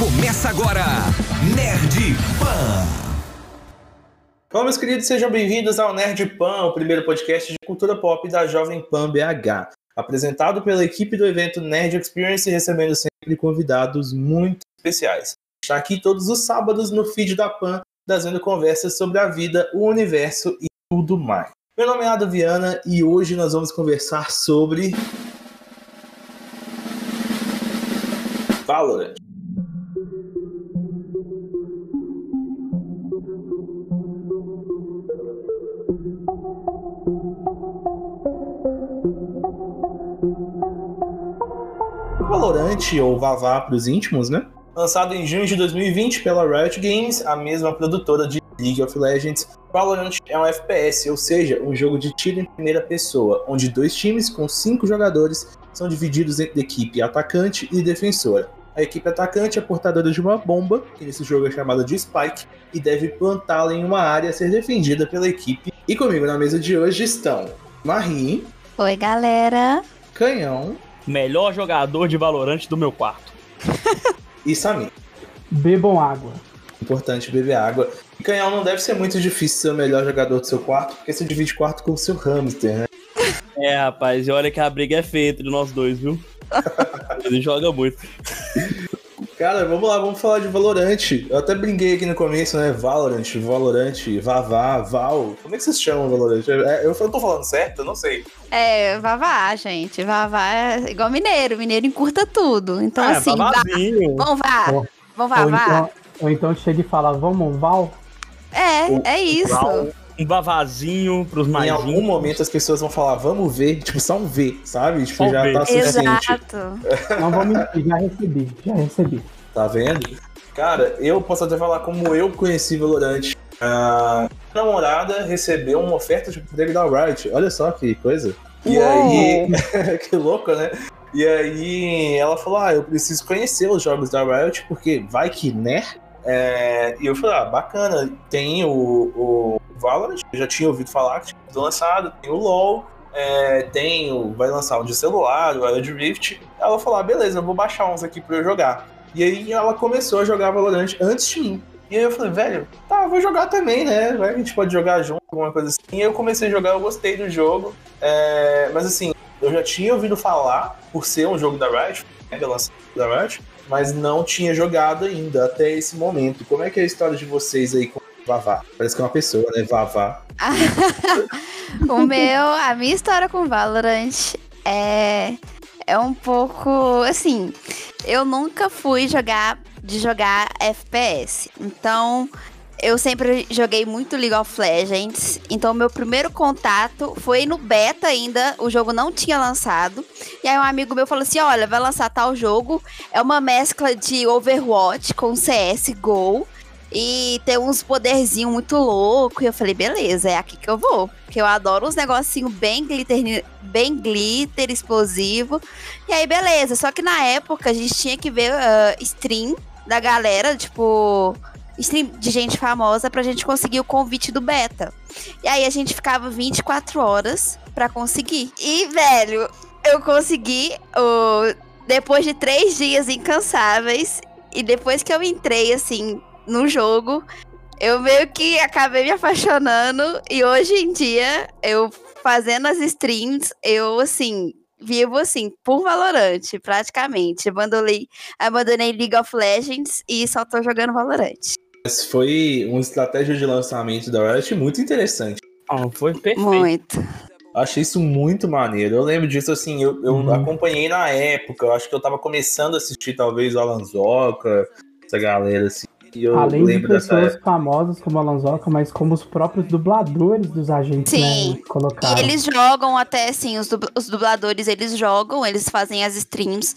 Começa agora, Nerd Pan. Bom, meus queridos, sejam bem-vindos ao Nerd Pan, o primeiro podcast de cultura pop da Jovem Pan BH. Apresentado pela equipe do evento Nerd Experience, recebendo sempre convidados muito especiais. Está aqui todos os sábados no feed da Pan, trazendo conversas sobre a vida, o universo e tudo mais. Meu nome é Ado Viana e hoje nós vamos conversar sobre. Valorant. Valorant, ou Vavá para os íntimos, né? Lançado em junho de 2020 pela Riot Games, a mesma produtora de League of Legends, Valorant é um FPS, ou seja, um jogo de tiro em primeira pessoa, onde dois times com cinco jogadores são divididos entre equipe atacante e defensora. A equipe atacante é portadora de uma bomba, que nesse jogo é chamada de Spike, e deve plantá-la em uma área a ser defendida pela equipe. E comigo na mesa de hoje estão Marie. Oi, galera. Canhão. Melhor jogador de Valorante do meu quarto. e Samir. Bebam água. Importante beber água. E Canhão não deve ser muito difícil ser o melhor jogador do seu quarto, porque você divide quarto com o seu hamster, né? É, rapaz, e olha que a briga é feia entre nós dois, viu? Ele joga muito. Cara, vamos lá, vamos falar de Valorant. Eu até brinquei aqui no começo, né? Valorant, Valorant, Vavá, Val. Como é que vocês chamam Valorant? É, eu tô falando certo? Eu não sei. É, Vavá, gente. Vavá é igual mineiro. Mineiro encurta tudo. Então, é, assim, vá. Vamos vá. Ou, vamos vá, ou vá. então, ou então chega e fala, vamos, Val? É, é isso. Val. Um bavazinho pros mais. Em algum momento as pessoas vão falar, vamos ver, tipo, só um V, sabe? Tipo, Só já ver. tá suficiente. Exato. Não vou mentir, já recebi, já recebi. Tá vendo? Cara, eu posso até falar como eu conheci Valorant. A minha namorada recebeu uma oferta de emprego da Riot. Olha só que coisa. E Uou. aí. que louco, né? E aí ela falou: Ah, eu preciso conhecer os jogos da Riot, porque vai que, né? É, e eu falei, ah, bacana, tem o, o Valorant, eu já tinha ouvido falar que tinha sido lançado, tem o LoL, é, tem o, vai lançar um de celular, o Wild Rift. Ela falou, ah, beleza, eu vou baixar uns aqui pra eu jogar. E aí ela começou a jogar Valorant antes de mim. E aí eu falei, velho, tá, vou jogar também, né? A gente pode jogar junto, alguma coisa assim. E eu comecei a jogar, eu gostei do jogo. É, mas assim, eu já tinha ouvido falar, por ser um jogo da Riot, né, lançado da Riot, mas não tinha jogado ainda até esse momento. Como é que é a história de vocês aí com Vavá? Parece que é uma pessoa, né? Vavá. o meu, a minha história com Valorant é, é um pouco assim. Eu nunca fui jogar de jogar FPS. Então, eu sempre joguei muito League of Legends. Então, meu primeiro contato foi no beta ainda. O jogo não tinha lançado. E aí, um amigo meu falou assim: Olha, vai lançar tal jogo. É uma mescla de Overwatch com CSGO. E tem uns poderzinhos muito loucos. E eu falei: Beleza, é aqui que eu vou. Porque eu adoro uns negocinhos bem glitter, bem glitter, explosivo. E aí, beleza. Só que na época a gente tinha que ver uh, stream da galera, tipo stream de gente famosa pra gente conseguir o convite do beta. E aí a gente ficava 24 horas pra conseguir. E, velho, eu consegui o... depois de três dias incansáveis. E depois que eu entrei, assim, no jogo, eu meio que acabei me apaixonando. E hoje em dia, eu fazendo as streams, eu, assim, vivo assim, por Valorant, praticamente. Abandonei, abandonei League of Legends e só tô jogando Valorant. Mas foi uma estratégia de lançamento da Riot muito interessante. Ah, foi perfeito. Muito. Achei isso muito maneiro. Eu lembro disso, assim, eu, eu Uhum. acompanhei na época. Eu acho que eu tava começando a assistir, talvez, o Alan Zoca, essa galera, assim. E eu Além de lembro dessa pessoas época. famosas como a Lanzoca, mas como os próprios dubladores dos agentes Sim. né, colocaram. E eles jogam até, assim, os, dub- os dubladores, eles jogam, eles fazem as streams.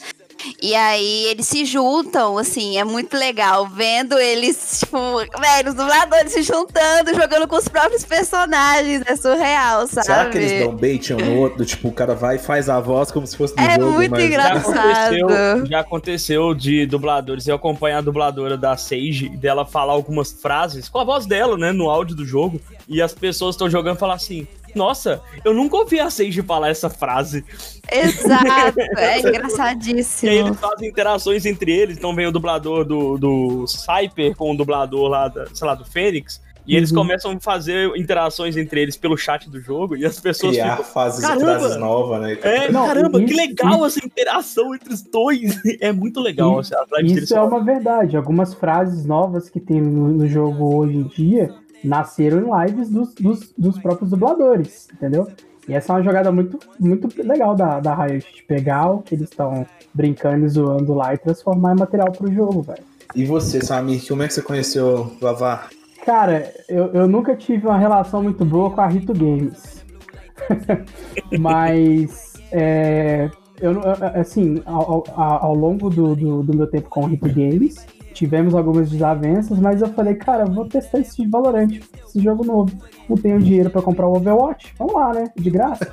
E aí eles se juntam, assim, é muito legal. Vendo eles, tipo, velho, os dubladores se juntando, jogando com os próprios personagens. É surreal, sabe? Será que eles dão bait um no outro? Tipo, o cara vai e faz a voz como se fosse do É jogo, muito mas... Já engraçado. aconteceu, já aconteceu de dubladores. Eu acompanhar a dubladora da Sage, dela falar algumas frases com a voz dela, né? No áudio do jogo. E as pessoas estão jogando e falar assim: Nossa, eu nunca ouvi a Sage falar essa frase. Exato, é E aí engraçadíssimo. eles fazem interações entre eles, então vem o dublador do, do Cyper com o dublador lá, da, sei lá, do Fênix. E eles Uhum. começam a fazer interações entre eles pelo chat do jogo e as pessoas Criar ficam. fases, Caramba! frases novas, né? É, Não, caramba, que isso- legal essa interação entre os dois. É muito legal. Isso- essa live deles Isso é uma verdade. Algumas frases novas que tem no, no jogo hoje em dia nasceram em lives dos, dos, dos próprios dubladores, entendeu? E essa é uma jogada muito, muito legal da, da Riot, de pegar o que eles estão brincando e zoando lá e transformar em material pro jogo, velho. E você, Samir, como é que você conheceu o Vavá? Cara, eu, eu nunca tive uma relação muito boa com a Rito Games. Mas, é, eu, assim, ao, ao- ao longo do, do, do meu tempo com o Rito Games, tivemos algumas desavenças, mas eu falei, cara, vou testar esse Valorant, esse jogo novo. Não tenho dinheiro pra comprar o Overwatch, vamos lá, né? De graça.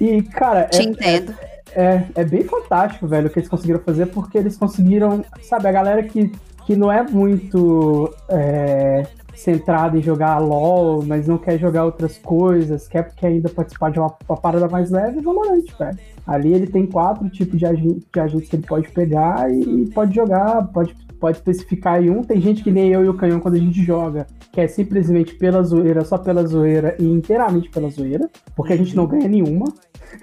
E, cara, Te é, entendo. é, é bem fantástico, velho, o que eles conseguiram fazer, porque eles conseguiram, sabe, a galera que, que não é muito é, centrada em jogar LOL, mas não quer jogar outras coisas, quer porque ainda participar de uma, uma parada mais leve, é Valorant, velho. Ali ele tem quatro tipos de, agen- de agentes que ele pode pegar e pode jogar, pode, pode especificar em um. Tem gente que nem eu e o Canhão quando a gente joga, que é simplesmente pela zoeira, só pela zoeira e inteiramente pela zoeira, porque a gente não ganha nenhuma.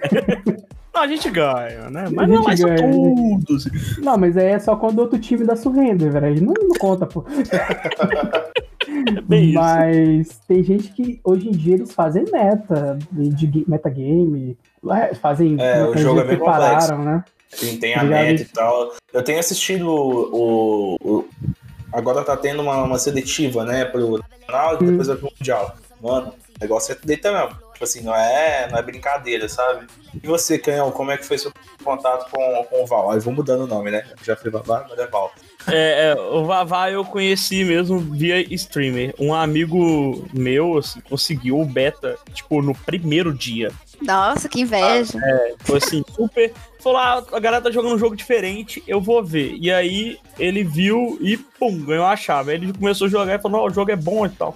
A gente ganha, né? Mas não é ganha. tudo. assim. Não, mas aí é só quando outro time dá surrender, velho. Aí Não, não conta, pô. Bem isso. mas tem gente que hoje em dia eles fazem meta, de ga- metagame, é, fazem. É, o jogo é bem né? Tem, tem a Obrigado. meta e tal. Eu tenho assistido o. o- agora tá tendo uma, uma seletiva, né? Pro canal e depois vai pro Mundial. Mano, o negócio é deitar mesmo. Tipo assim, não é, não é brincadeira, sabe? E você, Canhão, como é que foi seu contato com, com o Val? Aí vou mudando o nome, né? Já foi Vavá, agora é Val. É, é, o Vavá eu conheci mesmo via streamer. Um amigo meu, assim, conseguiu o beta, tipo, no primeiro dia. Nossa, que inveja. Foi assim, super. Falou, ah, a galera tá jogando um jogo diferente, eu vou ver. E aí ele viu e pum, ganhou a chave. Aí ele começou a jogar e falou, não, o jogo é bom e tal.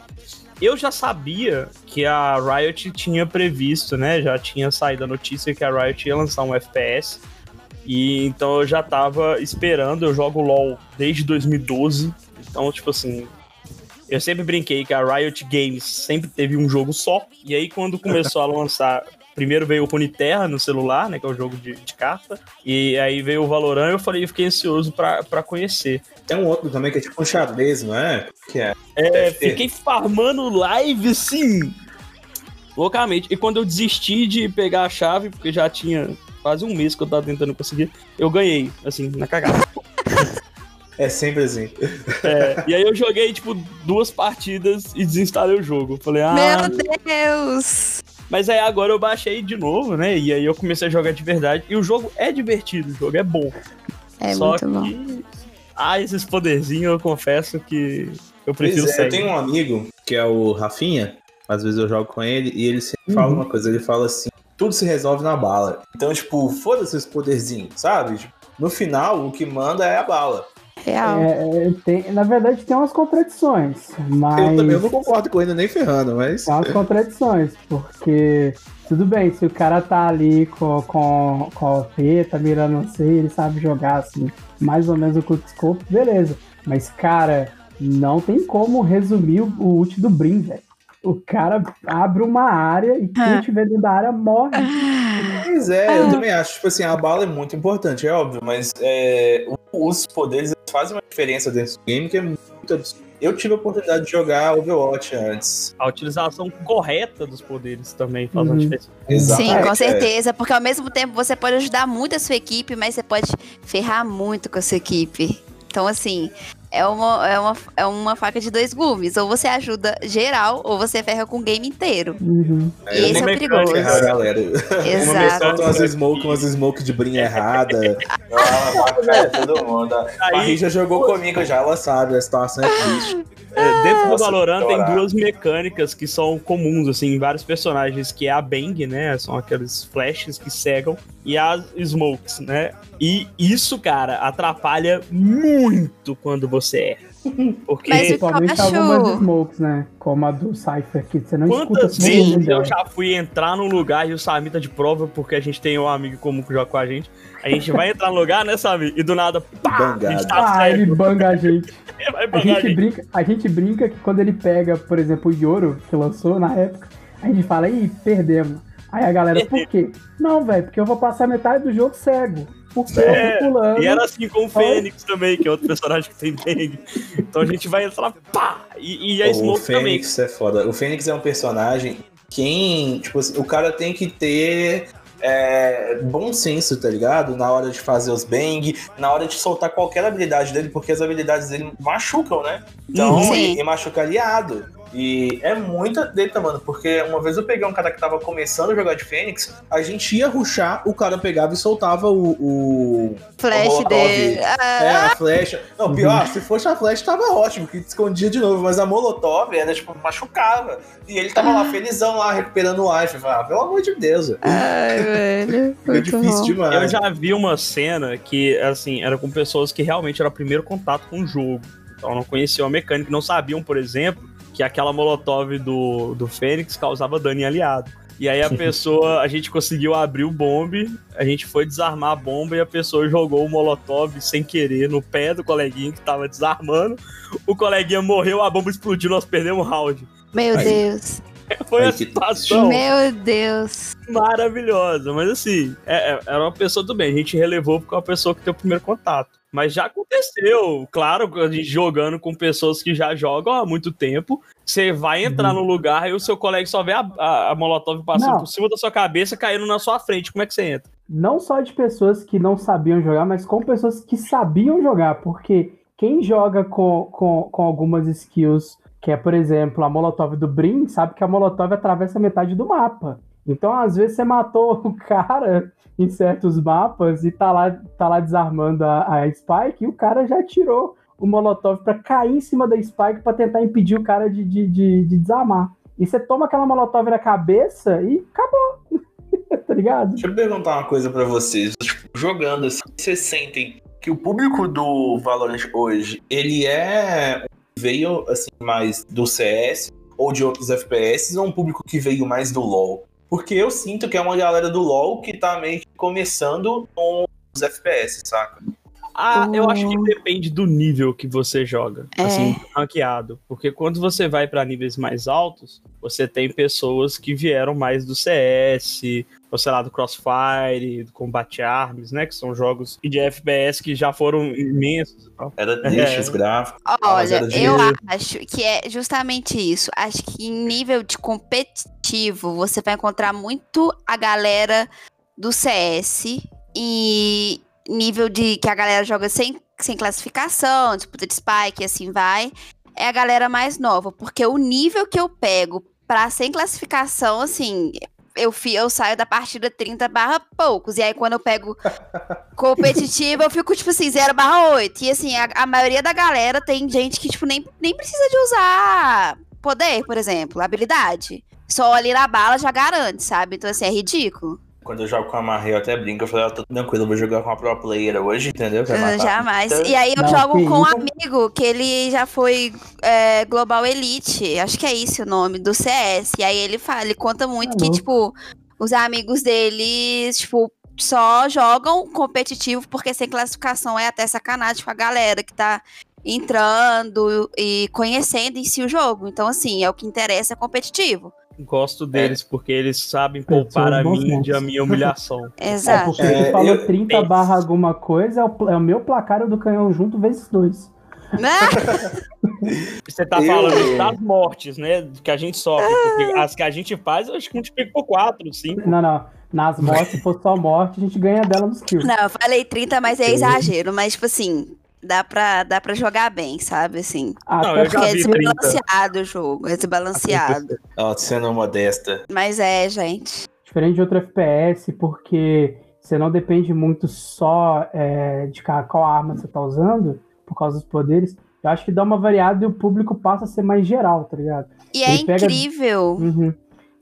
Eu já sabia que a Riot tinha previsto, né? Já tinha saído a notícia que a Riot ia lançar um FPS. E então eu já tava esperando, eu jogo LoL desde 2012. Então, tipo assim, eu sempre brinquei que a Riot Games sempre teve um jogo só. E aí, quando começou a lançar. Primeiro veio o Runeterra no celular, né? Que é o jogo de, de carta. E aí veio o Valorant eu falei, eu fiquei ansioso pra, pra conhecer. Tem um outro também que é tipo um xadrez, não é? Que é. É, fiquei farmando live, sim, loucamente. E quando eu desisti de pegar a chave, porque já tinha quase um mês que eu tava tentando conseguir, eu ganhei, assim, na cagada. É sempre assim. É, e aí eu joguei, tipo, duas partidas e desinstalei o jogo. Falei, ah, Meu Deus! Mas aí agora eu baixei de novo, né? E aí eu comecei a jogar de verdade. E o jogo é divertido, o jogo é bom. É Só muito bom. que. Ah, esses poderzinhos eu confesso que eu Pois prefiro é, eu tenho um amigo que é o Rafinha, às vezes eu jogo com ele, e ele sempre fala Uhum. uma coisa, ele fala assim, tudo se resolve na bala. Então, tipo, foda-se esse poderzinho, sabe? Tipo, no final, o que manda é a bala. Real. É, é, tem- na verdade, tem umas contradições, mas. Eu também não concordo com ele nem ferrando, mas... Tem umas contradições, porque tudo bem, se o cara tá ali com, com, com a OP, tá mirando você, ele sabe jogar assim, mais ou menos o quickscope, beleza. Mas, cara, não tem como resumir o, o ult do Brim, velho. O cara abre uma área e quem Ah. estiver dentro da área morre. Pois é, eu também acho, tipo assim, a bala é muito importante, é óbvio, mas é, os poderes fazem uma diferença dentro do game que é muito absurdo. Eu tive a oportunidade de jogar Overwatch antes. A utilização correta dos poderes também faz uma Uhum. diferença. Sim, Exatamente, com é. certeza. Porque ao mesmo tempo você pode ajudar muito a sua equipe, mas você pode ferrar muito com a sua equipe. Então, assim, é uma, é uma, é uma faca de dois gumes. Ou você ajuda geral, ou você ferra com o game inteiro. Uhum. É, E esse é perigoso. errar galera. Uma Exato. solta umas smoke, umas smoke de brinha errada. Ah, bacana, todo mundo. A Aí- já jogou comigo já, ela sabe, a situação é triste. É, dentro do Valorant tem duas mecânicas que são comuns, assim, em vários personagens, que é a Bang, né? São aqueles flashes que cegam, e as Smokes, né? E isso, cara, atrapalha muito quando você é. Porque Mas Principalmente acho- algumas smokes, né? Como a do Cypher, que você não escuta quantas smoke vezes dele, eu né? já fui entrar num lugar e o Samir tá de prova, porque a gente tem um amigo comum que joga com a gente. A gente vai entrar no lugar, né, Samir? E do nada, pá, a gente tá Ah, ele banga a gente. Vai A bangar a gente, gente. brinca, a gente brinca que quando ele pega, por exemplo, o Yoro, que lançou na época, a gente fala, ih, perdemos. Aí a galera, por quê? Não, velho, porque eu vou passar metade do jogo cego. Porque É, eu tô pulando. E era assim com o Fênix também, que é outro personagem que tem bang. Então a gente vai entrar, pá! E, e a o Smoke também. Fênix é foda. O Fênix é um personagem. Quem. Tipo assim, o cara tem que ter. é, bom senso, tá ligado? Na hora de fazer os bang, na hora de soltar qualquer habilidade dele, porque as habilidades dele machucam, né? Então, Sim. e, e machuca aliado. E é muita treta, mano, porque uma vez eu peguei um cara que tava começando a jogar de Fênix, a gente ia ruxar, o cara pegava e soltava o. o Flash Molotov. dele. é, Ah, a flecha. Não, pior, se fosse a flecha tava ótimo, que escondia de novo, mas a Molotov era, tipo, machucava. E ele tava lá felizão lá, recuperando o life. Ah, pelo amor de Deus. Ai, velho. Muito difícil bom. demais. Eu já vi uma cena que, assim, era com pessoas que realmente era o primeiro contato com o jogo. Então não conheciam a mecânica, não sabiam, por exemplo, que aquela molotov do, do Fênix causava dano em aliado. E aí a pessoa, a gente conseguiu abrir o bombe, a gente foi desarmar a bomba e a pessoa jogou o molotov sem querer no pé do coleguinha que tava desarmando. O coleguinha morreu, a bomba explodiu, nós perdemos o round. Meu Aí. Deus. Foi Aí que- situação Meu Deus. maravilhosa. Mas assim, é- é- era uma pessoa do bem. A gente relevou porque é uma pessoa que tem o primeiro contato. Mas já aconteceu, claro, jogando com pessoas que já jogam há muito tempo. Você vai entrar no lugar e o seu colega só vê a, a, a Molotov passando Não. por cima da sua cabeça, caindo na sua frente. Como é que você entra? Não só de pessoas que não sabiam jogar, mas com pessoas que sabiam jogar. Porque quem joga com, com, com algumas skills, que é, por exemplo, a Molotov do Brin, sabe que a Molotov atravessa metade do mapa. Então, às vezes, você matou o cara em certos mapas e tá lá, tá lá desarmando a, a Spike e o cara já tirou o Molotov pra cair em cima da Spike pra tentar impedir o cara de, de, de, de desarmar. E você toma aquela Molotov na cabeça e acabou. tá ligado? Deixa eu perguntar uma coisa pra vocês. Tipo, jogando assim, vocês sentem que o público do Valorant hoje, ele é veio assim mais do CS ou de outros FPS ou um público que veio mais do LoL? Porque eu sinto que é uma galera do LoL que tá meio que começando com os FPS, saca? Ah, eu acho que Hum. depende do nível que você joga, É. assim, ranqueado. Porque quando você vai pra níveis mais altos, você tem pessoas que vieram mais do CS, ou sei lá, do Crossfire, do Combat Arms, né? Que são jogos de FPS que já foram imensos. Era deixa os gráficos. Olha, eu acho que é justamente isso. Acho que em nível de competitivo, você vai encontrar muito a galera do CS e nível de que a galera joga sem, sem classificação, disputa de spike e assim vai, é a galera mais nova. Porque o nível que eu pego pra sem classificação, assim, eu, eu saio da partida 30 barra poucos. E aí, quando eu pego competitiva, eu fico, tipo assim, 0 barra 8. E assim, a, a maioria da galera tem gente que, tipo, nem, nem precisa de usar poder, por exemplo, habilidade. Só ali na bala já garante, sabe? Então, assim, é ridículo. Quando eu jogo com a Marre, eu até brinco. Eu falei, ah, tô tranquilo, eu vou jogar com a pro player hoje, entendeu? Ah, matar. Jamais. Então, E aí eu Não, jogo com um amigo que ele já foi é, Global Elite. Acho que é isso o nome, do CS. E aí ele fala, ele conta muito Ah, que, louco. tipo, os amigos dele, tipo, só jogam competitivo porque sem classificação é até sacanagem com a galera que tá entrando e conhecendo em si o jogo. Então, assim, é o que interessa é competitivo. Gosto deles porque eles sabem poupar a bons mim de a minha humilhação. É, Exato. porque É, tu falou eu 30 penso. barra alguma coisa, é o, é o meu placar do canhão junto vezes dois. Você tá Eu- falando das mortes, né? Que a gente sofre. Porque as que a gente faz, eu acho que multiplica por 4, 5. Não, não. Nas mortes, se for só morte, a gente ganha dela nos kills. Não, eu falei 30, mas é exagero. Mas, tipo assim, dá pra, dá pra jogar bem, sabe? Assim. Não, Até eu já Porque é porque- 30. desbalanceado o jogo, é desbalanceado. Ó, sendo modesta. Mas é, gente. diferente de outro FPS, porque você não depende muito só é, de qual arma você tá usando, por causa dos poderes. Eu acho que dá uma variada e o público passa a ser mais geral, tá ligado? E é Ele pega- incrível. Uhum.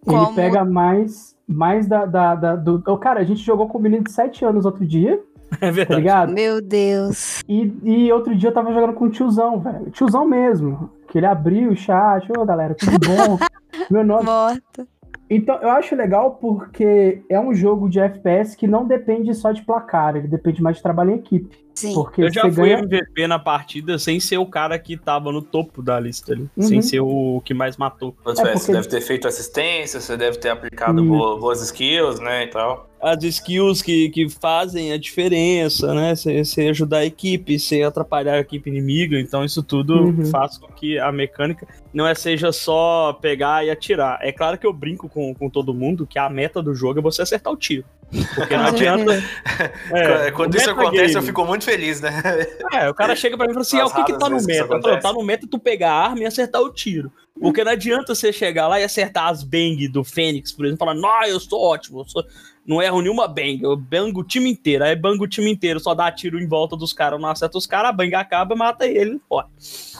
Como- Ele pega mais, mais da, da, da- do. Oh, cara, a gente jogou com um menino de 7 anos outro dia. É tá verdade. ligado? Meu Deus. E, e outro dia eu tava jogando com o tiozão, velho. Tiozão mesmo. Que ele abriu o chat. Ô, galera, tudo bom? Meu nome. Morta. Então, eu acho legal porque é um jogo de FPS que não depende só de placar, ele depende mais de trabalho em equipe. Sim. Porque Eu já fui ganha. MVP na partida sem ser o cara que tava no topo da lista ali. Uhum. Sem ser o que mais matou. Mas, É porque- Você deve ter feito assistência, você deve ter aplicado boa- boas skills, né, e tal. As skills que, que fazem a diferença, né? Você ajudar a equipe, você atrapalhar a equipe inimiga. Então, isso tudo Uhum. faz com que a mecânica não é seja só pegar e atirar. É claro que eu brinco com, com todo mundo que a meta do jogo é você acertar o tiro. Porque não adianta. É, Quando o isso acontece, eu fico muito feliz, né? É, o cara chega pra mim e fala assim: ah, o que que tá no meta? falo, tá no meta tu pegar a arma e acertar o tiro. Porque não adianta você chegar lá e acertar as bang do Fênix, por exemplo, e falar, não, eu sou ótimo, eu sou... não erro nenhuma bang, eu bango o time inteiro, aí bango o time inteiro, só dá tiro em volta dos caras, não acerta os caras, a bang acaba, mata ele, pô.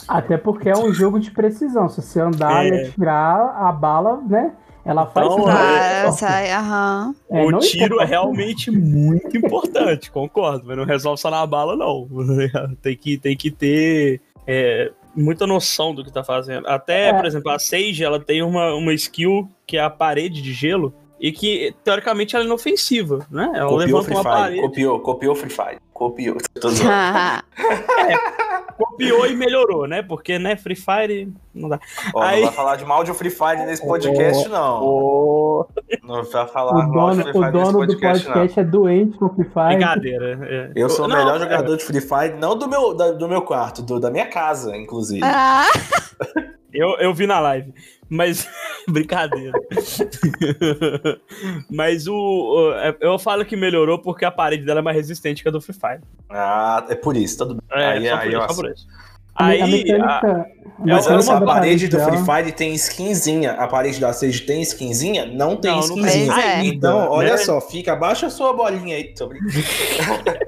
Até porque é um jogo de precisão. Se você andar É. e atirar, a bala, né? Ela faz Então, sai, aham. É, o tiro importa. é realmente muito importante, concordo, mas não resolve só na bala, não. tem, que, tem que ter é, muita noção do que tá fazendo. Até, É. por exemplo, a Sage, ela tem uma, uma skill que é a parede de gelo, e que, teoricamente, ela é inofensiva, né? Ela Copiou o levanta Free uma Fire, parede, copiou, copiou o Free Fire, copiou. Tô zoando. copiou e melhorou, né? Porque, né, Free Fire não dá. Ó, Aí- Não vai falar de mal de Free Fire nesse podcast, não. Não vai falar O mal de dono, Free o Fire nesse dono do podcast, não. podcast é doente com Free Fire. Brincadeira. é. Eu sou o Não, melhor é, jogador de Free Fire, não do meu, da- do meu quarto, do- da minha casa, inclusive. Ah, Eu, eu vi na live, mas. Brincadeira. mas o, o- é- Eu falo que melhorou porque a parede dela é mais resistente que a do Free Fire. Ah, é por isso, tudo bem. É, aí, só, aí, por, só por isso. Aí. a- mecânica. a Mas olha só, a parede do Free Fire tem skinzinha. A parede da Sage tem skinzinha? Não tem Não, não skinzinha. tem. É. Então, olha né? só, fica, abaixa a sua bolinha aí. Tô brincando.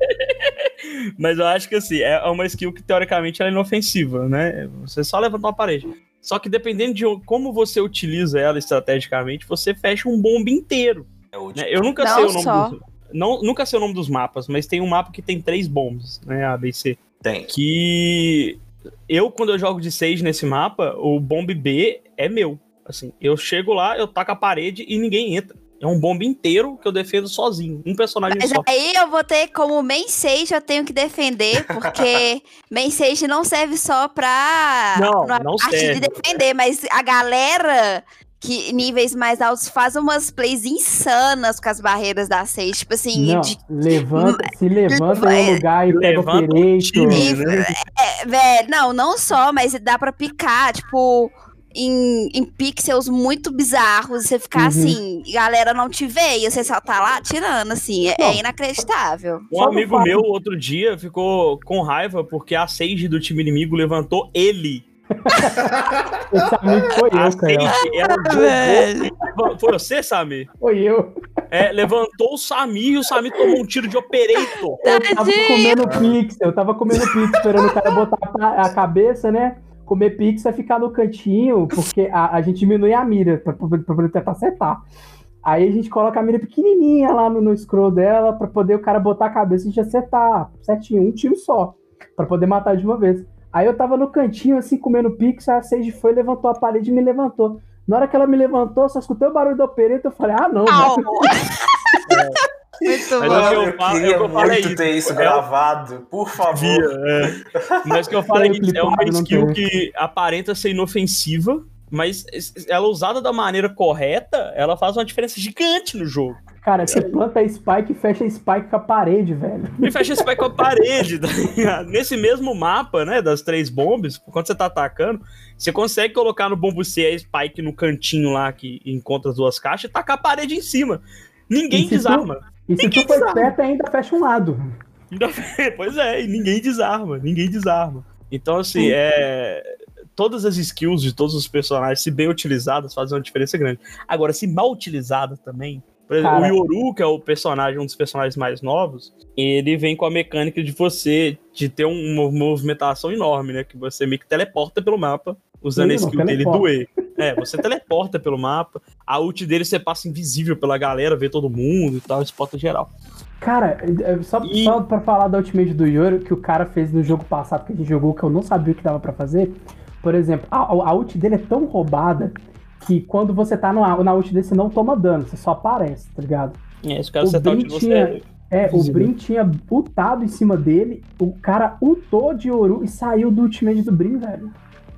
Mas eu acho que assim, é uma skill que teoricamente ela é inofensiva, né? Você só levanta uma parede. Só que dependendo de como você utiliza ela estrategicamente, você fecha um bombe inteiro. É o né? Eu nunca Não sei o nome só. dos. Não, nunca sei o nome dos mapas, mas tem um mapa que tem três bombs, né? A, B e C. Tem. que eu, quando eu jogo de 6 nesse mapa, o bomb B é meu. Assim, eu chego lá, eu taco a parede e ninguém entra. É um bombe inteiro que eu defendo sozinho. Um personagem mas só. aí eu vou ter, como main sage, eu tenho que defender, porque main sage não serve só pra Não, não parte serve. de defender, mas a galera que níveis mais altos faz umas plays insanas com as barreiras da sage, tipo assim, Não, de- levanta, se levanta em um lugar e pega o Levanta o direito. time, E- né? É, velho, não, não só, mas dá pra picar, tipo, em, em pixels muito bizarros, você ficar Uhum. assim, a galera não te vê, e você só tá lá tirando, assim, é, é inacreditável. Um Só amigo meu, outro dia, ficou com raiva porque a Sage do time inimigo levantou ele. Esse amigo foi A eu, cara. Sage, ela jogou. Foi você, Samir? Foi eu. É, levantou o Samir e o Samir tomou um tiro de operator. Eu tava comendo eu tava comendo pizza, esperando o cara botar a cabeça, né? Comer pizza e ficar no cantinho, porque a, a gente diminui a mira pra poder tentar acertar. Aí a gente coloca a mira pequenininha lá no, no scroll dela pra poder o cara botar a cabeça e a gente acertar certinho, um tiro só, pra poder matar de uma vez. Aí eu tava no cantinho, assim, comendo pizza, a Sage foi, levantou a parede e me levantou. Na hora que ela me levantou, só escutei o barulho do operator, eu falei, ah, não, Au! né? Muito Mas bom. eu- Mano, eu, falo- queria eu que eu falei muito isso. ter isso É o- gravado, por favor. É. Mas que eu falei Tem isso, é uma skill que aparenta ser inofensiva, mas ela usada da maneira correta, ela faz uma diferença gigante no jogo. Cara, você planta a spike e fecha a spike com a parede, velho. E fecha esse pé com a parede. tá? Nesse mesmo mapa, né, das três bombas, quando você tá atacando, você consegue colocar no bombo C a spike no cantinho lá que encontra as duas caixas e tacar a parede em cima. Ninguém E se tu- desarma. E se Ninguém tu for esperto, ainda fecha um lado. Pois é, e ninguém desarma, ninguém desarma. Então, assim, é. Todas as skills de todos os personagens, se bem utilizadas, fazem uma diferença grande. Agora, se mal utilizadas também. Por exemplo, Cara. o Yoru, que é o personagem, um dos personagens mais novos, ele vem com a mecânica de você de ter um- uma movimentação enorme, né? Que você meio que teleporta pelo mapa, usando Sim, a skill dele teleporta. É, você teleporta pelo mapa. A ult dele você passa invisível pela galera, vê todo mundo e tal, spota geral. Cara, é, só, E- só pra falar da ultimate do Yoro, que o cara fez no jogo passado que a gente jogou, que eu não sabia o que dava pra fazer. Por exemplo, a, a ult dele é tão roubada que quando você tá no, na ult dele, você não toma dano, você só aparece, tá ligado? É, esse cara O tá Brin tinha- você. É, o Visível. Brin tinha ultado em cima dele, o cara ultou de Yoru e saiu do ultimate do Brin, velho.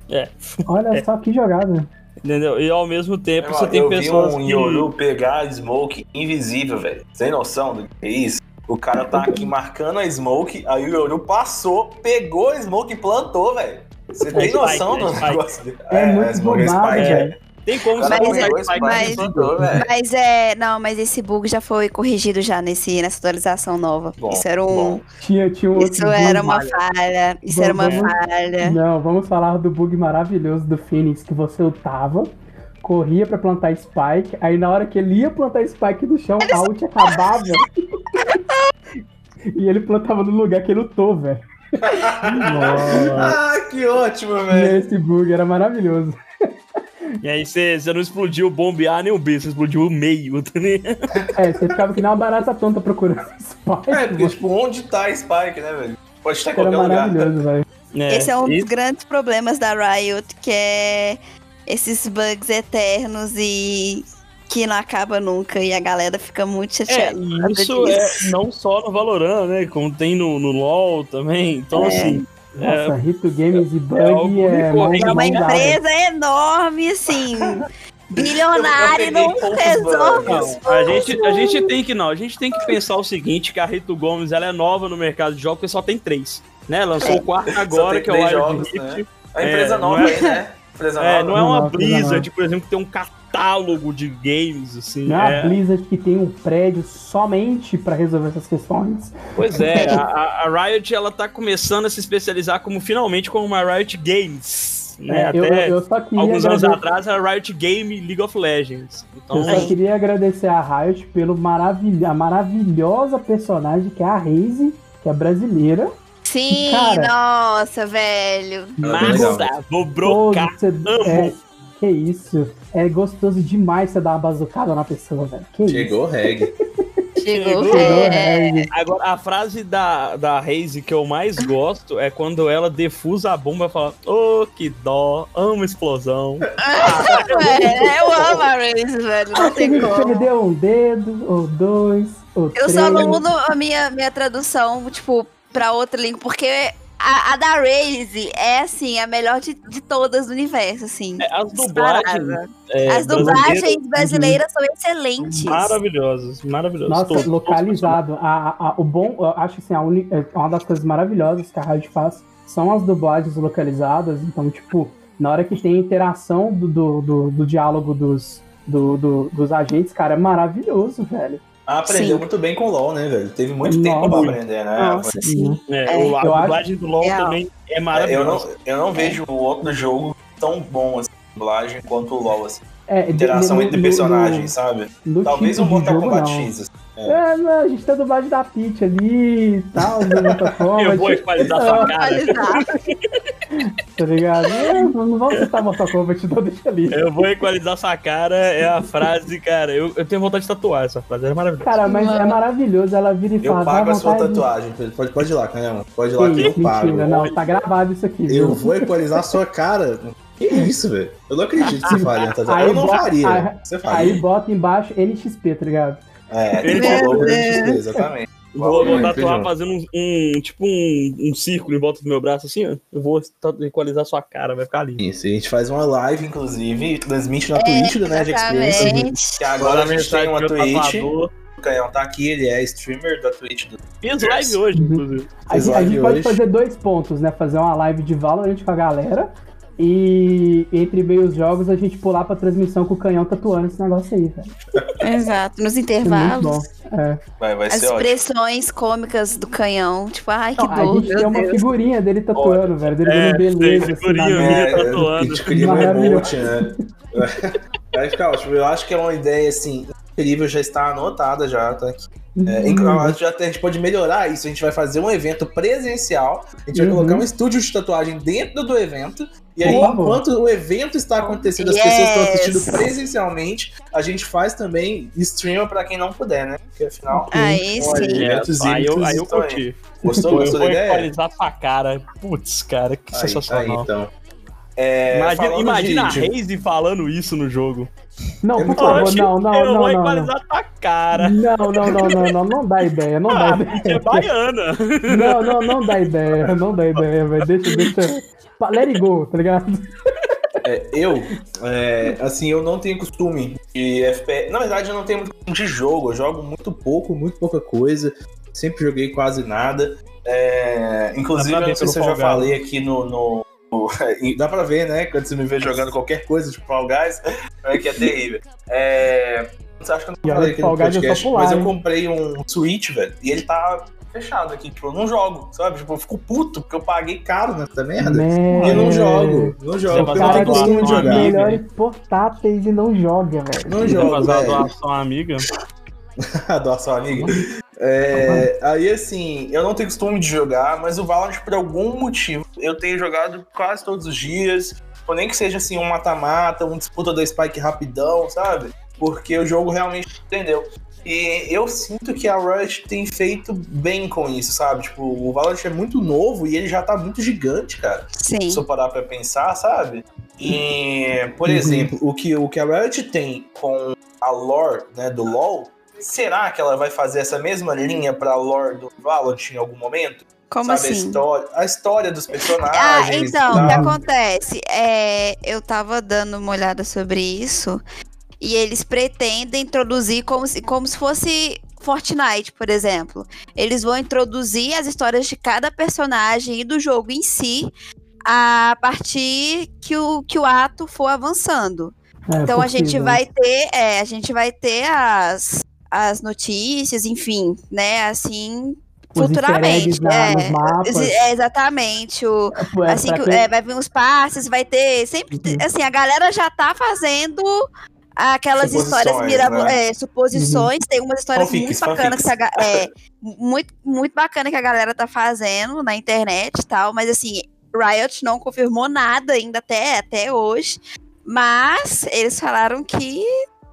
É. Olha É. só que jogada. Entendeu? E ao mesmo tempo você tem eu pessoas vi um que. Yoru pegar a Smoke invisível, velho. Sem noção do que é isso. O cara tá aqui marcando a Smoke, aí o Yoru passou, pegou a Smoke e plantou, velho. Você tem Spike, noção é do negócio dele? É, muito a Smoke é velho. Tem como você Mas pegou é- mas- e plantou, velho. Mas é. Não, mas esse bug já foi corrigido já nesse, nessa atualização nova. Bom, isso era um. bom. Tinha, tinha um Isso era uma falha. Isso era uma Vamos- falha. Não, vamos falar do bug maravilhoso do Phoenix que você ultava, corria pra plantar Spike, aí na hora que ele ia plantar Spike no chão, a ult acabava. e ele plantava no lugar que ele lutou, velho. Nossa. Ah, que ótimo, velho. esse bug era maravilhoso. E aí você, você não explodiu o bombe A nem o B, você explodiu o meio, tá ligado? É, você ficava que nem uma barata tonta procurando Spike. É, porque, tipo, onde tá a Spike, né, velho? Pode estar em era qualquer lugar. maravilhoso, velho. Esse é um dos grandes problemas da Riot, que é esses bugs eternos e que não acaba nunca. E a galera fica muito É, chateada. causa isso disso. é não só no Valorant, né? Como tem no, no LoL também. Então, É. assim, Nossa, Rito Games e Bug é é. É uma empresa enorme, assim. Bilionário não resolve Não, a gente, a gente tem que não, a gente tem que pensar o seguinte, que a Rito Gomes ela é nova no mercado de jogos, porque só tem três, né? Lançou o quarto agora, que é o Wild jogos, Rift. né? A empresa É, nova não é- aí, né? Empresa É, nova. não é uma Blizzard, por exemplo, que tem um catálogo de games, assim. Não é é- a Blizzard que tem um prédio somente pra resolver essas questões. Pois é, a, a- Riot ela tá começando a se especializar como finalmente como uma Riot Games. Né? É, eu, Até eu- eu só queria alguns anos agradecer- atrás era Riot Game League of Legends. Então, Eu só queria agradecer a Riot pelo maravilha, a maravilhosa personagem que é a Reise, que é brasileira. Sim, Cara. nossa, velho. massa, vou brocar. você- amo. é, que isso. É gostoso demais você dar uma bazucada na pessoa, velho. Que isso. Chegou o reggae. Chegou, Chegou, é. É, Agora, a frase da, da Reise que eu mais gosto é quando ela defusa a bomba e fala: Ô, que dó, amo explosão. É, eu amo a Raze, velho. Não tem Ele como. perdeu um dedo, ou dois, ou Eu três. só não mudo a minha, minha tradução, tipo, pra outra língua, porque a, a da Raze é, assim, a melhor de, de todas do universo, assim. É, as dublagens. É, As brasileiras, dublagens brasileiras são excelentes. Maravilhosas, maravilhosas. Nossa, todas. localizado. A, a- o bom, eu acho assim, a uni- é uma das coisas maravilhosas que a rádio faz são as dublagens localizadas. Então, tipo, na hora que tem a interação do, do, do, do diálogo dos, do, do- dos agentes, cara, é maravilhoso, velho. Ah, aprendeu Sim. muito bem com o LoL, né, velho? Teve muito Nossa. tempo pra aprender, né? Nossa, sim. É, É. o- a Eu acho- dublagem do LoL Real. também é É, eu, maravilhosa. não, eu não vejo o outro jogo tão bom assim, dublagem quanto o LoL, assim. É, Interação no- entre no- personagens, sabe? no- no Talvez um de Mortal Kombat. X. assim. É, não, a gente tem a dublagem da Peach ali e tal, do Mortal Kombat, Eu vou equalizar sua cara. Tá ligado? É, não vamos citar Mortal Kombat, não, deixa ali. Eu vou equalizar sua cara, é a frase, cara. Eu, eu tenho vontade de tatuar essa frase, é maravilhosa. Cara, mas é maravilhoso, ela vira e Eu fala, pago dá a sua de- tatuagem. Pedro. Pode, pode ir lá, Canhão. Pode ir lá que eu Ih, pago. Mentira, não, tá gravado isso aqui, viu? Eu vou equalizar a sua cara. Que isso, velho? Eu não acredito que você faria uma tatuagem. Aí Eu não bota- faria. aí- Você Aí faria. bota embaixo NXP, tá ligado? É, tem Meu que logo Deus. XP, exatamente. Vou, vou tatuar fazendo um, um- tipo um, um círculo em volta do meu braço, assim, ó. Eu vou tatu- equalizar sua cara, vai ficar lindo. Isso, a gente faz uma live, inclusive, transmite na Twitch do Nerd Experience. Que agora a gente tem uma Twitch. tatuador. O Canhão tá aqui, ele é streamer da Twitch do Fiz live hoje, inclusive. A, gente- a gente pode fazer dois pontos, né? Fazer uma live de Valorant com a galera e entre meio os jogos a gente pular pra transmissão com o canhão tatuando esse negócio aí, velho. Exato. Nos É muito bom. intervalos. É. Vai, vai As ser ótimo. expressões cômicas do canhão. Tipo, ai, que Não, a gente tem uma Deus. figurinha dele tatuando, velho. Dele É, dando beleza. tem assim, figurinha, mão. É, tatuando. cria um Maravilhoso. emote, né? Vai ficar ótimo. Eu acho que é uma ideia, assim, incrível, já está anotada já, tá aqui. É, Hum. inclu- a gente até- a gente pode melhorar isso. A gente vai fazer um evento presencial. A gente vai Uhum. colocar um estúdio de tatuagem dentro do evento. E aí, favor. enquanto o evento está acontecendo, as Yes. pessoas estão assistindo presencialmente, a gente faz também stream pra quem não puder, né? Porque afinal. Aí Olha, sim. Eventos aí eu, aí eu aí. curti. Gostou? Eu Gostou da vou ideia? equalizar pra cara. Putz, cara, que Aí, aí, sensacional. então. É, imagina imagina de- a Reise falando isso no jogo. Não, É por favor, não, não, eu não, vou não, não. equalizar pra cara. Não, não, não, não, não, não dá ideia, não dá Ah, porque é ideia. baiana. Não, não, não dá ideia, não dá ideia, velho. Deixa, deixa. Let it go, tá ligado? É, eu, é, assim, eu não tenho costume de FPS. Na verdade, eu não tenho muito costume de jogo. Eu jogo muito pouco, muito pouca coisa. Sempre joguei quase nada. É, inclusive, Dá eu não sei se eu já falei aqui no. no- dá pra ver, né? Quando você me vê jogando qualquer coisa, tipo Fall Guys, é que é terrível. É, acho que eu não falei que aqui no é podcast, pular, mas eu comprei um Switch, velho, e ele tá fechado aqui. Tipo, eu não jogo, sabe? Tipo, eu fico puto porque eu paguei caro nessa merda. Né? E eu não jogo, não jogo, Você eu não tenho tem costume os de jogar. melhores portáteis e não joga, velho. Não Quer jogo, fazer uma velho. doação amiga. A doação amiga. É, aí assim, eu não tenho costume de jogar, mas o Valorant, por algum motivo, eu tenho jogado quase todos os dias. Ou nem que seja assim, um mata-mata, um disputa da Spike rapidão, sabe? Porque o jogo realmente entendeu. E eu sinto que a Riot tem feito bem com isso, sabe? Tipo, o Valorant é muito novo e ele já tá muito gigante, cara. Sim. Se eu parar pra pensar, sabe? E, por Uhum. exemplo, o que, o que a Riot tem com a lore né, do LoL, será que ela vai fazer essa mesma linha pra lore do Valorant em algum momento? Como sabe, A assim? história, a história dos Ah, personagens. então, e o que acontece? É, eu tava dando uma olhada sobre isso e eles pretendem introduzir como se, como se fosse Fortnite, por exemplo. Eles vão introduzir as histórias de cada personagem e do jogo em si a partir que o, que o ato for avançando. É, Então a gente possível. vai ter, é, a gente vai ter as, as notícias, enfim, né, assim, Os futuramente. é, nos mapas. é, exatamente. O, É, assim, pra que, é, vai vir uns passes, vai ter. Sempre. Uhum. Assim, a galera já tá fazendo aquelas histórias mirabo- né? é, suposições. Tem umas histórias Fanfics, muito bacanas que a, é, muito, muito bacana que a galera tá fazendo na internet e tal, mas assim, Riot não confirmou nada ainda até, até hoje. Mas eles falaram que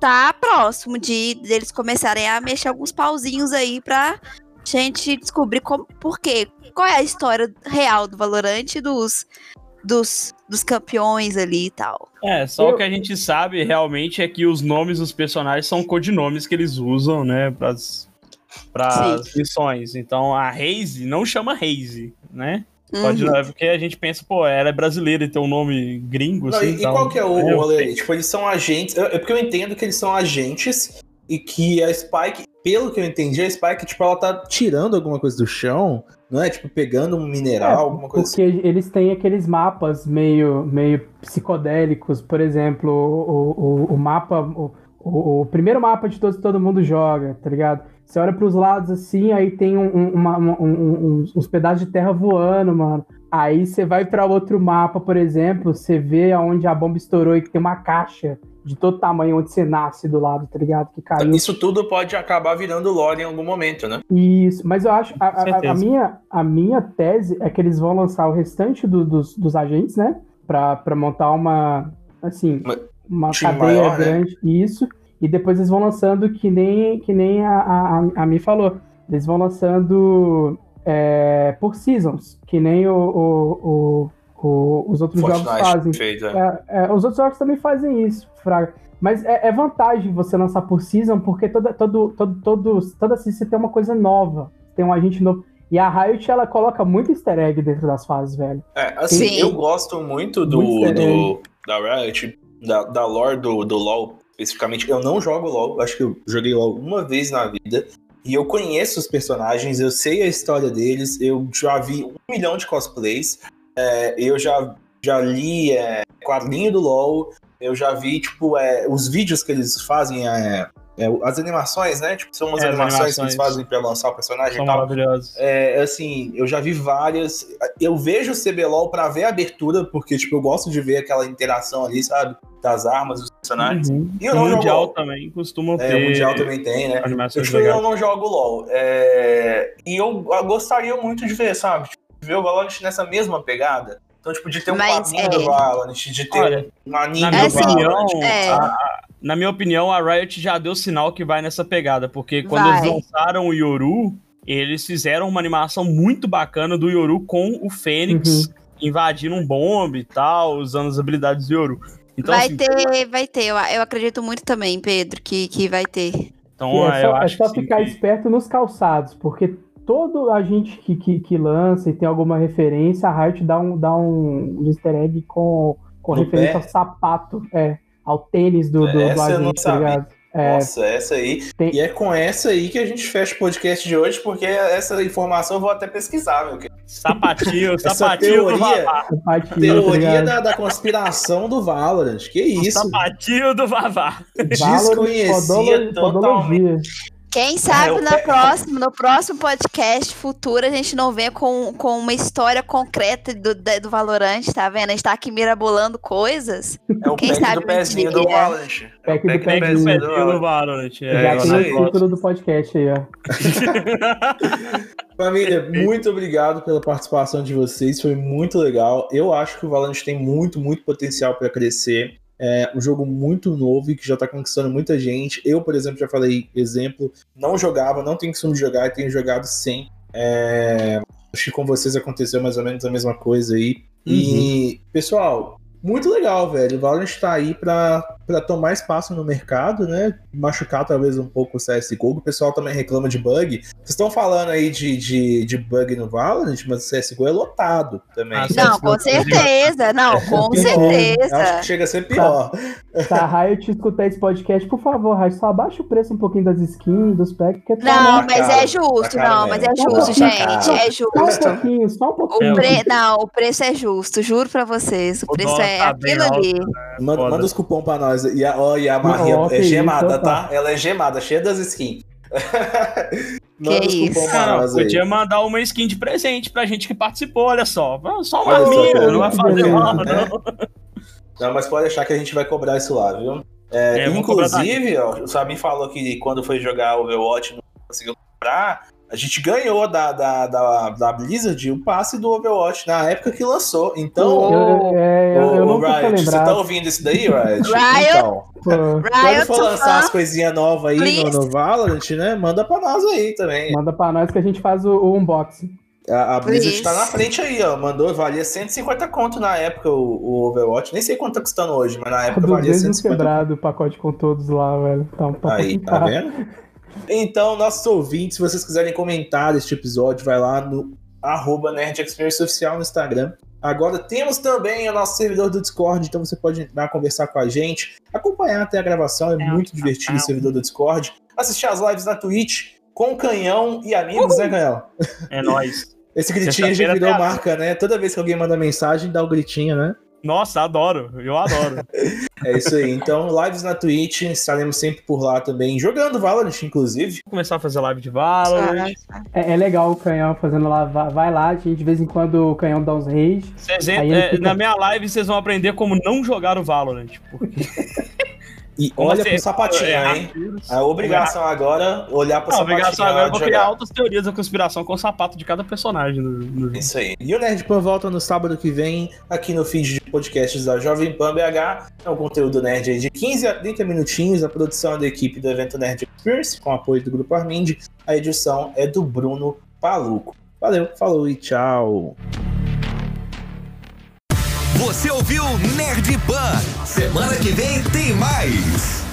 tá próximo de deles começarem a mexer alguns pauzinhos aí pra gente descobrir como, por quê. Qual é a história real do Valorant e dos, dos, dos campeões ali e tal. É, só Eu- o que a gente sabe realmente é que os nomes dos personagens são codinomes que eles usam, né, pras, pras missões. Então a Raze não chama Raze, né? Pode, Uhum. é porque a gente pensa, pô, ela é brasileira e tem um nome gringo, Não, assim. e, e então- qual que é o rolê aí? Tipo, eles são agentes. É porque eu entendo que eles são agentes e que a Spike, pelo que eu entendi, a Spike, tipo, ela tá tirando alguma coisa do chão, não é? Tipo, pegando um mineral, É, alguma coisa assim. Porque eles têm aqueles mapas meio, meio psicodélicos, por exemplo, o, o, o mapa, o, o, o primeiro mapa de todos que todo mundo joga, tá ligado? Você olha pros lados assim, aí tem um, um- uma- uma- um- uns, uns pedaços de terra voando, mano. Aí você vai pra outro mapa, por exemplo, você vê aonde a bomba estourou e que tem uma caixa de todo tamanho onde você nasce do lado, tá ligado? Que caiu. Isso tudo pode acabar virando lore em algum momento, né? Isso, mas eu acho, a, a- a, minha, a minha tese é que eles vão lançar o restante do- dos, dos agentes, né? Pra, pra montar uma, assim, Uma- uma cadeia maior, né? grande, isso. E depois eles vão lançando que nem, que nem a, a, a- Mi falou. Eles vão lançando é, por seasons, que nem o, o- o- o- os outros jogos fazem. feito, é. É, é, os outros jogos também fazem isso, Fraga. Mas é, é vantagem você lançar por season, porque toda, todo, todo, todo, toda season você tem uma coisa nova. Tem um agente novo. E a Riot, ela coloca muito easter egg dentro das fases, velho. É, assim, Sim. eu gosto muito do, Muito do da Riot, da, da lore do, do LoL, especificamente. Eu não jogo LoL, acho que eu joguei LoL uma vez na vida. E eu conheço os personagens, eu sei a história deles, eu já vi um milhão de cosplays, é, eu já, já li é, quadrinho do LoL, eu já vi, tipo, é, os vídeos que eles fazem é, é, as animações, né? Tipo, são umas É, as animações, que eles animações. fazem pra lançar o personagem São e tal. maravilhosos. É, assim, eu já vi várias. Eu vejo o CBLOL pra ver a abertura, porque, tipo, eu gosto de ver aquela interação ali, sabe? Das armas, dos personagens. Uhum. E eu O não jogo Mundial LOL. também costumam É, ter. o Mundial também tem, né? Animações Eu, eu legais. não jogo LOL. É, E eu gostaria muito de ver, sabe? Tipo, ver o Valorant nessa mesma pegada. Então, tipo, de ter um Mas, é. do Valorant, de ter Olha, um anime Na do minha assim, Valorant. opinião, é. a- na minha opinião, a Riot já deu sinal que vai nessa pegada, porque quando Vai. eles lançaram o Yoru, eles fizeram uma animação muito bacana do Yoru com o Fênix Uhum. invadindo um bombe e tal, usando as habilidades do Yoru. Então, vai assim, ter, vai ter. Eu, eu acredito muito também, Pedro, que, que vai ter. então é eu só, é só que sim, ficar que- esperto nos calçados, porque todo a gente que, que, que lança e tem alguma referência, a Riot dá um, dá um easter egg com, com referência pé? ao sapato, é, ao tênis do, do, do Essa eu não agente, tá sabia. ligado? É, Nossa, essa aí. Tem- E é com essa aí que a gente fecha o podcast de hoje, porque essa informação eu vou até pesquisar, meu querido. Sapatinho, Essa sapatinho do teoria- Vavá. sapatinho, tá Teoria ligado? da, da conspiração do Valorant. Que isso? Sapatinho do Vavá. Desconhecia Valorant, podolo- totalmente. Quem sabe eu no, pe- próximo, no próximo podcast futuro a gente não vem com, com uma história concreta do, do Valorant, tá vendo? A gente tá aqui mirabolando coisas. É o Quem pack sabe do pezinho um do. Valorant. É o Pack do pack do pezinho. do Valorant. Valorant. Já É, tem isso o título do podcast aí, ó. Família, muito obrigado pela participação de vocês, foi muito legal. Eu acho que o Valorant tem muito, muito potencial para crescer. É um jogo muito novo e que já tá conquistando muita gente. Eu, por exemplo, já falei, exemplo, não jogava, não tenho costume de jogar e tenho jogado sem. É, acho que com vocês aconteceu mais ou menos a mesma coisa aí. E, pessoal, muito legal, velho. O Valorant tá aí pra, pra tomar espaço no mercado, né? Machucar talvez um pouco o CSGO. O pessoal também reclama de bug. Vocês estão falando aí de, de, de bug no Valorant, mas o CSGO é lotado também. Ah. Não, com certeza. Não, com Pior. Acho certeza. que chega a ser pior. Se a Riot escutar esse podcast, por favor, Riot, só abaixa o preço um pouquinho das skins, dos packs, porque tá Não, Tá mas caro, é justo, tá não, mas é justo, Tá gente. caro. É Só um justo. pouquinho, só um O pouquinho. pre... Não, o preço é justo, juro pra vocês. O O preço é tá aquilo alto. ali. Manda, Foda. manda os cupom pra nós. E a, ó, e a Maria Não, é gemada, isso, tá? Ela é gemada, cheia das skins. manda Que cupom isso. Não, aí. podia mandar uma skin de presente pra gente que participou, olha só. Só uma Olha só, arminha, cara, não vai fazer mal, né? não. Não, mas pode achar que a gente vai cobrar isso lá, viu? É, É, inclusive, ó, o Sabin falou que quando foi jogar Overwatch não conseguiu comprar. A gente ganhou da, da, da, da Blizzard o passe do Overwatch na época que lançou. Então, Eu, é, eu, eu Riot, você tá ouvindo isso daí, Riot? Riot? Então, Pô, quando Riot, for lançar as coisinhas novas aí no, Please. no Valorant, né? Manda pra nós aí também. Manda pra nós que a gente faz o, o unboxing. A, a Blizzard tá na frente aí, ó. Mandou, valia 150 conto na época o, o Overwatch. Nem sei quanto tá custando hoje, mas na época valia 200 150 quebrado o pacote com todos lá, velho. Tá um pouco Aí, tá vendo? Então, nossos ouvintes, se vocês quiserem comentar este episódio, vai lá no arroba Nerd Experience Oficial no Instagram. Agora temos também o nosso servidor do Discord, então você pode entrar conversar com a gente, acompanhar até a gravação, é muito divertido o servidor do Discord, assistir as lives na Twitch com canhão e amigos, né, canhão? É nóis. Esse gritinho já virou marca, né? Toda vez que alguém manda mensagem, dá o gritinho, né? Nossa, adoro. Eu adoro. É isso aí. Então, lives na Twitch, estaremos sempre por lá também, jogando Valorant, inclusive. Vou começar a fazer live de Valorant. É, é legal o canhão fazendo lá. Vai, lá, a gente de vez em quando o canhão dá uns ele é, fica- Na minha live vocês vão aprender como não jogar o Valorant. Porque E olha você- pro sapatinho, é, hein? tiros. A obrigação agora, olhar pro Não, a sapatinho. obrigação agora de criar jogar. altas teorias da conspiração com o sapato de cada personagem no, no. Isso aí. E o Nerdpan volta no sábado que vem, aqui no feed de podcasts da Jovem Pan BH. É um conteúdo nerd aí de 15 a 30 minutinhos. A produção é da equipe do evento Nerd Experience, com apoio do Grupo Armind. A edição é do Bruno Paluco. Valeu, falou e tchau. Você ouviu Nerd Pan. Semana que vem tem mais.